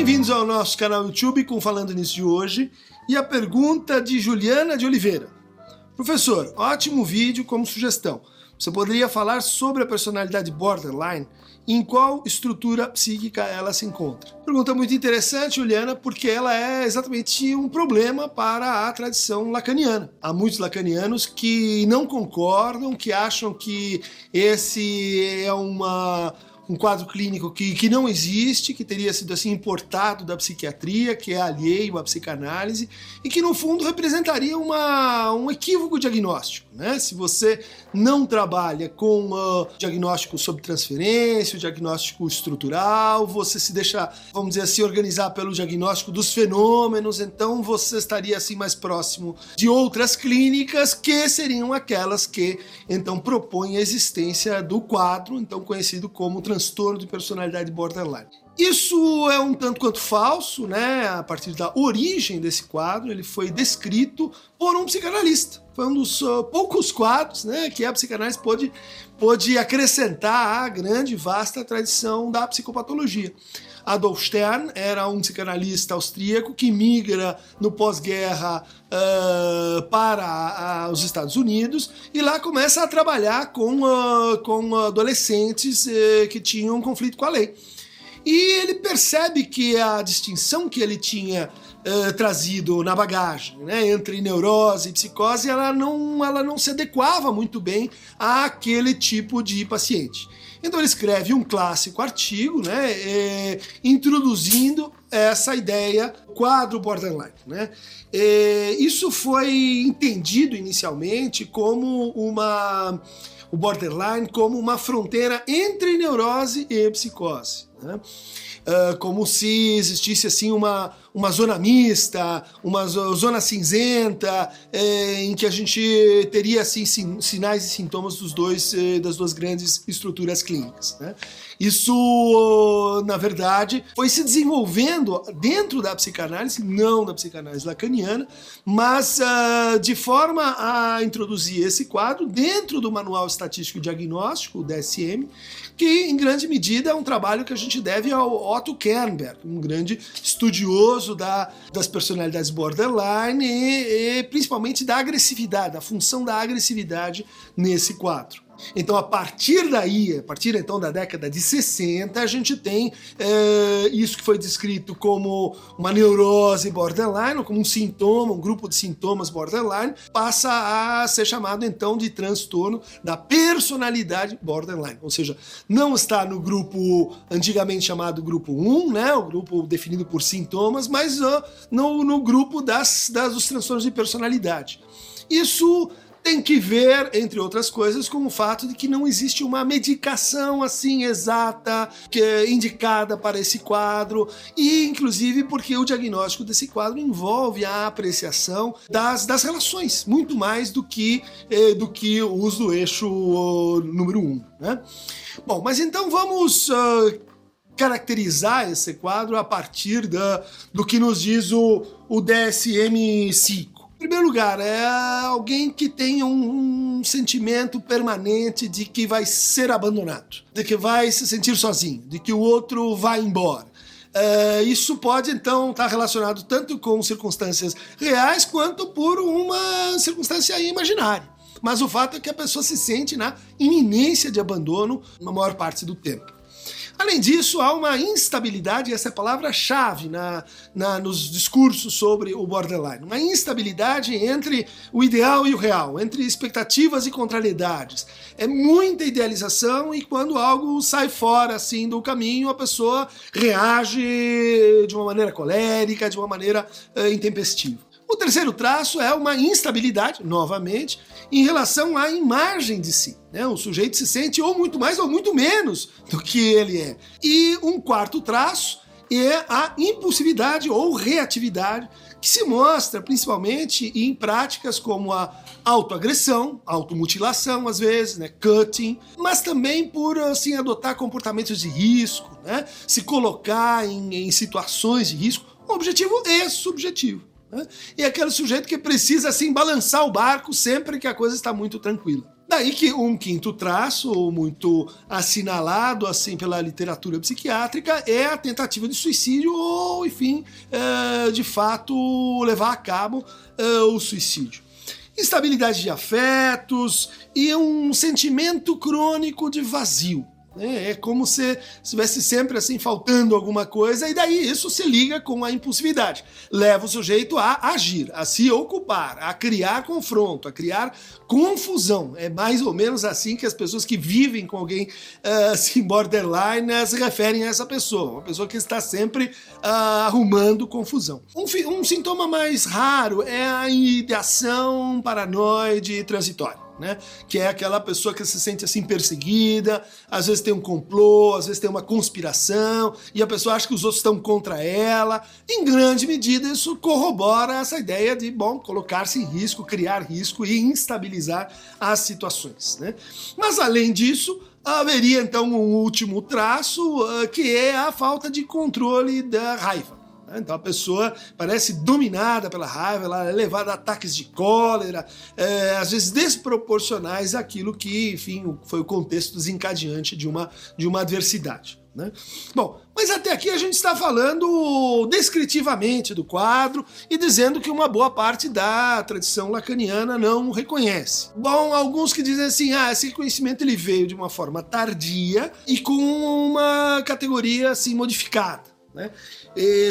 Bem-vindos ao nosso canal YouTube com Falando Nisso de hoje e a pergunta de Juliana de Oliveira. Professor, ótimo vídeo como sugestão. Você poderia falar sobre a personalidade borderline e em qual estrutura psíquica ela se encontra? Pergunta muito interessante, Juliana, porque ela é exatamente um problema para a tradição lacaniana. Há muitos lacanianos que não concordam, que acham que esse é uma um quadro clínico que, que não existe, que teria sido assim importado da psiquiatria, que é alheio à psicanálise e que no fundo representaria uma, um equívoco diagnóstico. Né? Se você não trabalha com uh, diagnóstico sobre transferência, diagnóstico estrutural, você se deixa, vamos dizer assim, organizar pelo diagnóstico dos fenômenos, então você estaria assim mais próximo de outras clínicas que seriam aquelas que então propõem a existência do quadro, então conhecido como transtorno transtorno de personalidade borderline. Isso é um tanto quanto falso, né? A partir da origem desse quadro, ele foi descrito por um psicanalista. Foi um dos uh, poucos quadros, né, que a psicanálise pôde, pôde acrescentar à grande, vasta tradição da psicopatologia. Adolf Stern era um psicanalista austríaco que migra no pós-guerra uh, para os Estados Unidos e lá começa a trabalhar com, uh, com adolescentes eh, que tinham um conflito com a lei. E ele percebe que a distinção que ele tinha uh, trazido na bagagem, né, entre neurose e psicose, ela não, ela não se adequava muito bem àquele tipo de paciente. Então ele escreve um clássico artigo, né, é, introduzindo essa ideia quadro borderline. Né? É, isso foi entendido inicialmente como uma o borderline como uma fronteira entre neurose e psicose. Né? Uh, como se existisse assim uma, uma zona mista, uma zona cinzenta, eh, em que a gente teria assim sinais e sintomas dos dois, eh, das duas grandes estruturas clínicas. Né? Isso, na verdade, foi se desenvolvendo dentro da psicanálise, não da psicanálise lacaniana, mas uh, de forma a introduzir esse quadro dentro do Manual Estatístico e Diagnóstico, o DSM, que em grande medida é um trabalho que a gente deve ao Otto Kernberg, um grande estudioso da, das personalidades borderline e, e principalmente da agressividade, da função da agressividade nesse quadro. Então, a partir daí, a partir então da década de 60, a gente tem é, isso que foi descrito como uma neurose borderline, ou como um sintoma, um grupo de sintomas borderline, passa a ser chamado então de transtorno da personalidade borderline. Ou seja, não está no grupo antigamente chamado grupo 1, né, o grupo definido por sintomas, mas uh, no, no grupo das, das, dos transtornos de personalidade. Isso tem que ver, entre outras coisas, com o fato de que não existe uma medicação assim exata que é indicada para esse quadro e inclusive porque o diagnóstico desse quadro envolve a apreciação das, das relações muito mais do que eh, do que o uso do eixo uh, número um, né? Bom, mas então vamos uh, caracterizar esse quadro a partir da, do que nos diz o, o DSM-5 primeiro lugar, é alguém que tem um, um, sentimento permanente de que vai ser abandonado, de que vai se sentir sozinho, de que o outro vai embora. É, isso pode então estar relacionado tanto com circunstâncias reais quanto por uma circunstância imaginária. Mas o fato é que a pessoa se sente na iminência de abandono na maior parte do tempo. Além disso, há uma instabilidade, essa é a palavra-chave na, na, nos discursos sobre o borderline. Uma instabilidade entre o ideal e o real, entre expectativas e contrariedades. É muita idealização e quando algo sai fora assim do caminho, a pessoa reage de uma maneira colérica, de uma maneira uh, intempestiva. O terceiro traço é uma instabilidade, novamente, em relação à imagem de si. Né? O sujeito se sente ou muito mais ou muito menos do que ele é. E um quarto traço é a impulsividade ou reatividade, que se mostra principalmente em práticas como a autoagressão, automutilação às vezes, né, cutting, mas também por assim adotar comportamentos de risco, né, se colocar em, em situações de risco, objetivo e subjetivo. Né? E aquele sujeito que precisa assim balançar o barco sempre que a coisa está muito tranquila. Daí que um quinto traço, muito assinalado assim pela literatura psiquiátrica, é a tentativa de suicídio ou, enfim, é, de fato levar a cabo é, o suicídio. Instabilidade de afetos e um sentimento crônico de vazio. É, é como se estivesse sempre assim faltando alguma coisa, e daí isso se liga com a impulsividade. Leva o sujeito a agir, a se ocupar, a criar confronto, a criar confusão. É mais ou menos assim que as pessoas que vivem com alguém assim, borderline uh, se referem a essa pessoa. Uma pessoa que está sempre uh, arrumando confusão. Um, um sintoma mais raro é a ideação paranoide transitória né? Que é aquela pessoa que se sente assim perseguida, às vezes tem um complô, às vezes tem uma conspiração, e a pessoa acha que os outros estão contra ela. Em grande medida, isso corrobora essa ideia de, bom, colocar-se em risco, criar risco e instabilizar as situações, né? Mas além disso, haveria então um último traço, uh, que é a falta de controle da raiva. Né? Então a pessoa parece dominada pela raiva, ela é levada a ataques de cólera, é, às vezes desproporcionais àquilo que, enfim, foi o contexto desencadeante de uma, de uma adversidade. Né? Bom, mas até aqui a gente está falando descritivamente do quadro e dizendo que uma boa parte da tradição lacaniana não reconhece. Bom, alguns que dizem assim, ah, esse conhecimento ele veio de uma forma tardia e com uma categoria assim modificada. Né?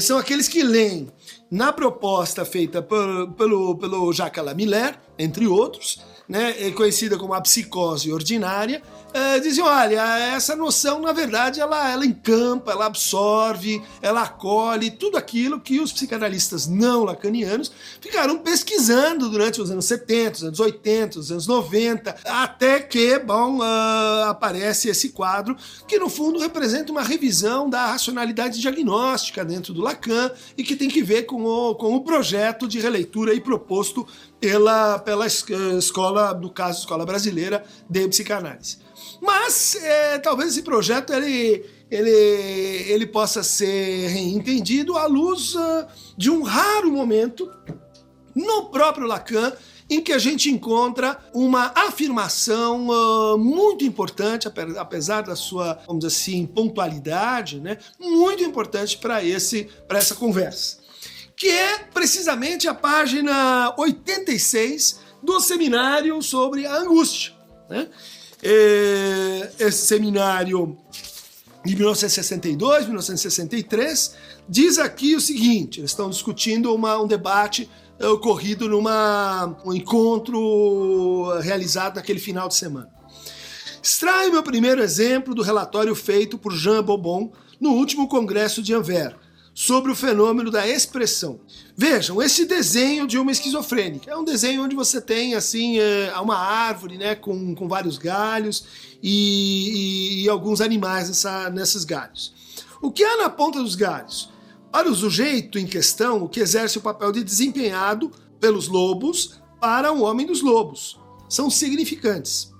São aqueles que leem na proposta feita por, pelo, pelo Jacques Lamiller, entre outros, né, conhecida como a psicose ordinária, é, olha, essa noção, na verdade, ela, ela encampa, ela absorve, ela acolhe tudo aquilo que os psicanalistas não lacanianos ficaram pesquisando durante os anos 70, os anos 80, os anos 90, até que, bom, uh, aparece esse quadro que, no fundo, representa uma revisão da racionalidade diagnóstica dentro do Lacan e que tem que ver com o, com o projeto de releitura aí proposto pela, pela escola, no caso, escola brasileira de psicanálise. Mas é, talvez esse projeto ele, ele, ele possa ser entendido à luz uh, de um raro momento no próprio Lacan em que a gente encontra uma afirmação uh, muito importante, apesar da sua, vamos dizer assim, pontualidade, né? muito importante para essa conversa, que é precisamente a página 86 do seminário sobre a angústia. Né? É, esse seminário de 1962, 1963, diz aqui o seguinte: eles estão discutindo uma, um debate é, ocorrido numa um encontro realizado naquele final de semana. Extraio meu primeiro exemplo do relatório feito por Jean Bobon no último congresso de Anvers sobre o fenômeno da expressão. Vejam, esse desenho de uma esquizofrênica é um desenho onde você tem assim é, uma árvore, né, com, com vários galhos e, e, e alguns animais nessa, nesses galhos. O que há na ponta dos galhos? Para o sujeito em questão, o que exerce o papel de desempenhado pelos lobos para o homem dos lobos. São significantes.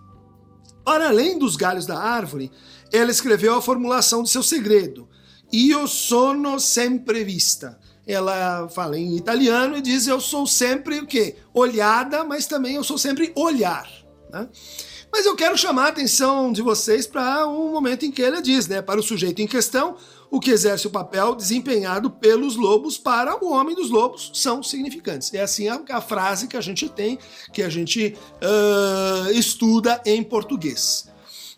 Para além dos galhos da árvore, ela escreveu a formulação de seu segredo, Io sono sempre vista. Ela fala em italiano e diz: Eu sou sempre o quê? Olhada, mas também eu sou sempre olhar. Né? Mas eu quero chamar a atenção de vocês para um momento em que ele diz, né? Para o sujeito em questão, o que exerce o papel desempenhado pelos lobos para o homem dos lobos são significantes. É assim a, a frase que a gente tem, que a gente uh, estuda em português.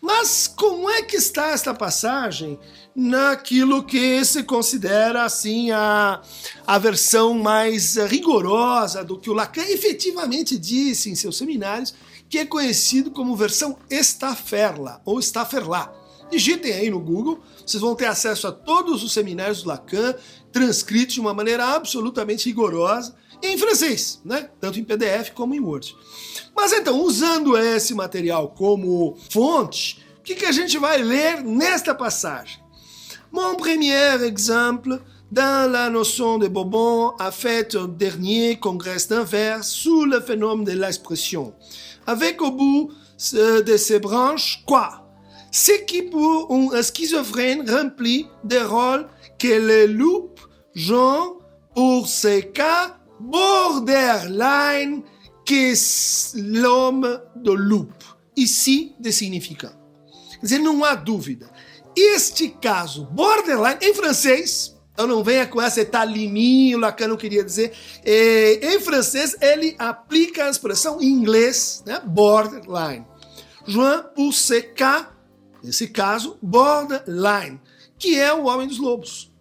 Mas como é que está esta passagem naquilo que se considera assim a, a versão mais rigorosa do que o Lacan efetivamente disse em seus seminários, que é conhecido como versão Stafferla ou Stafferla. Digitem aí no Google, vocês vão ter acesso a todos os seminários do Lacan, transcritos de uma maneira absolutamente rigorosa, em francês, né? tanto em PDF como em Word. Mas então, usando esse material como fonte, o que, que a gente vai ler nesta passagem? Mon premier exemple dans la notion de Bobon a fait au dernier congrès d'Anvers sous le phénomène de l'expression. Avec au bout de ces branches, quoi? Ce qui pour un schizophrène remplit des rôles que les loups jouent pour ces cas borderline que l'homme de loup. ici de significant. Quer dizer, não há dúvida. Este caso, borderline, em francês, então não venha com essa etalininho, Lacan não queria dizer. É, em francês, ele aplica a expressão em inglês, né? borderline. João Pousseka, nesse caso, borderline, que é o homem dos lobos.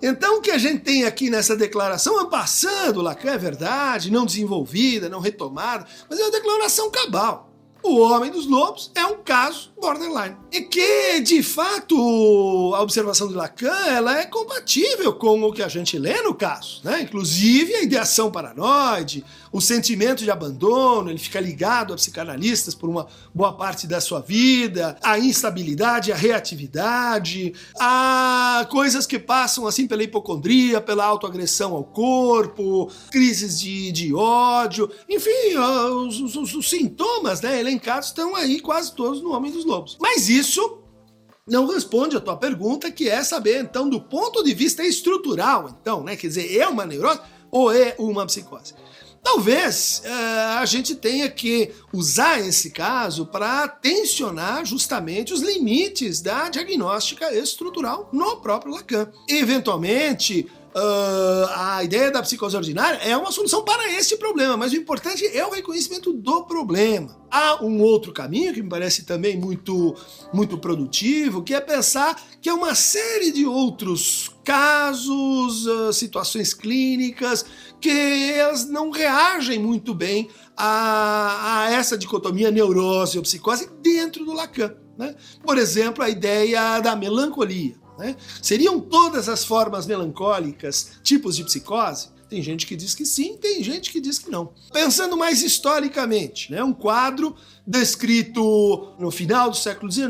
Então, o que a gente tem aqui nessa declaração, passando, Lacan é verdade, não desenvolvida, não retomada, mas é uma declaração cabal. O Homem dos Lobos é um caso borderline. E que, de fato, a observação de Lacan ela é compatível com o que a gente lê no caso. Né? Inclusive a ideação paranoide, o sentimento de abandono, ele fica ligado a psicanalistas por uma boa parte da sua vida, a instabilidade, a reatividade, a coisas que passam assim pela hipocondria, pela autoagressão ao corpo, crises de, de ódio, enfim, os, os, os sintomas né, elencados estão aí quase todos no Homem dos Lobos. Mas isso não responde a tua pergunta, que é saber, então, do ponto de vista estrutural, então, né? Quer dizer, é uma neurose ou é uma psicose? Talvez uh, a gente tenha que usar esse caso para tensionar justamente os limites da diagnóstica estrutural no próprio Lacan. Eventualmente, Uh, a ideia da psicose ordinária é uma solução para este problema, mas o importante é o reconhecimento do problema. Há um outro caminho que me parece também muito, muito produtivo, que é pensar que há uma série de outros casos, uh, situações clínicas, que elas não reagem muito bem a, a essa dicotomia neurose ou psicose dentro do Lacan. Né? Por exemplo, a ideia da melancolia. Né? Seriam todas as formas melancólicas tipos de psicose? Tem gente que diz que sim, tem gente que diz que não. Pensando mais historicamente, né, um quadro descrito no final do século XIX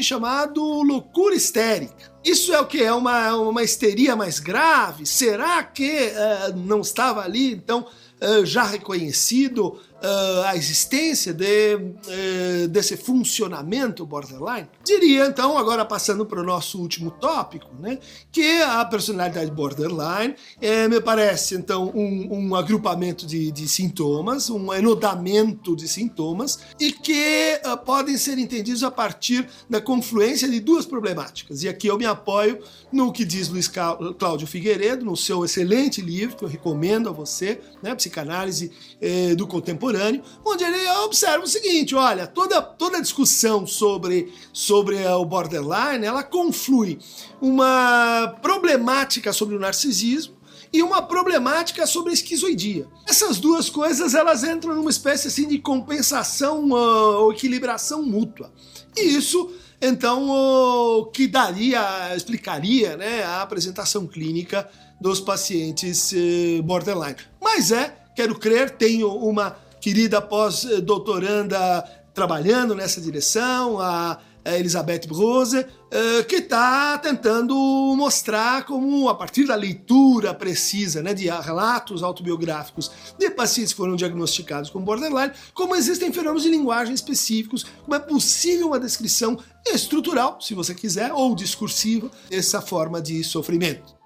chamado loucura histérica. Isso é o que? É uma, uma histeria mais grave? Será que uh, não estava ali, então, uh, já reconhecido uh, a existência de, uh, desse funcionamento borderline? Diria então, agora passando para o nosso último tópico, né, que a personalidade borderline é, me parece então um, um agrupamento de, de, sintomas, um enodamento de sintomas e que uh, podem ser entendidos a partir da confluência de duas problemáticas. E aqui eu me apoio no que diz Luiz Cláudio Figueiredo, no seu excelente livro que eu recomendo a você, né, Psicanálise eh, do Contemporâneo contemporâneo, onde ele observa o seguinte: olha, toda, toda discussão sobre, sobre o borderline ela conflui uma problemática sobre o narcisismo e uma problemática sobre a esquizoidia. Essas duas coisas elas entram numa espécie assim de compensação uh, ou equilibração mútua. E isso então o que daria, explicaria né, a apresentação clínica dos pacientes uh, borderline. Mas é, quero crer, tenho uma querida pós-doutoranda trabalhando nessa direção, a Elizabeth Brose, eh, que está tentando mostrar como, a partir da leitura precisa né, de relatos autobiográficos de pacientes que foram diagnosticados com borderline, como existem fenômenos de linguagem específicos, como é possível uma descrição estrutural, se você quiser, ou discursiva, dessa forma de sofrimento.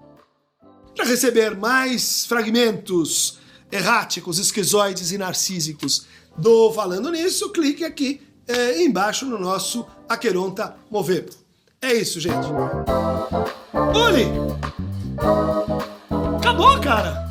Para receber mais fragmentos erráticos, esquizoides e narcísicos do Falando Nisso, clique aqui é, embaixo no nosso Aqueronta Movebo. É isso, gente. Uli! Acabou, cara!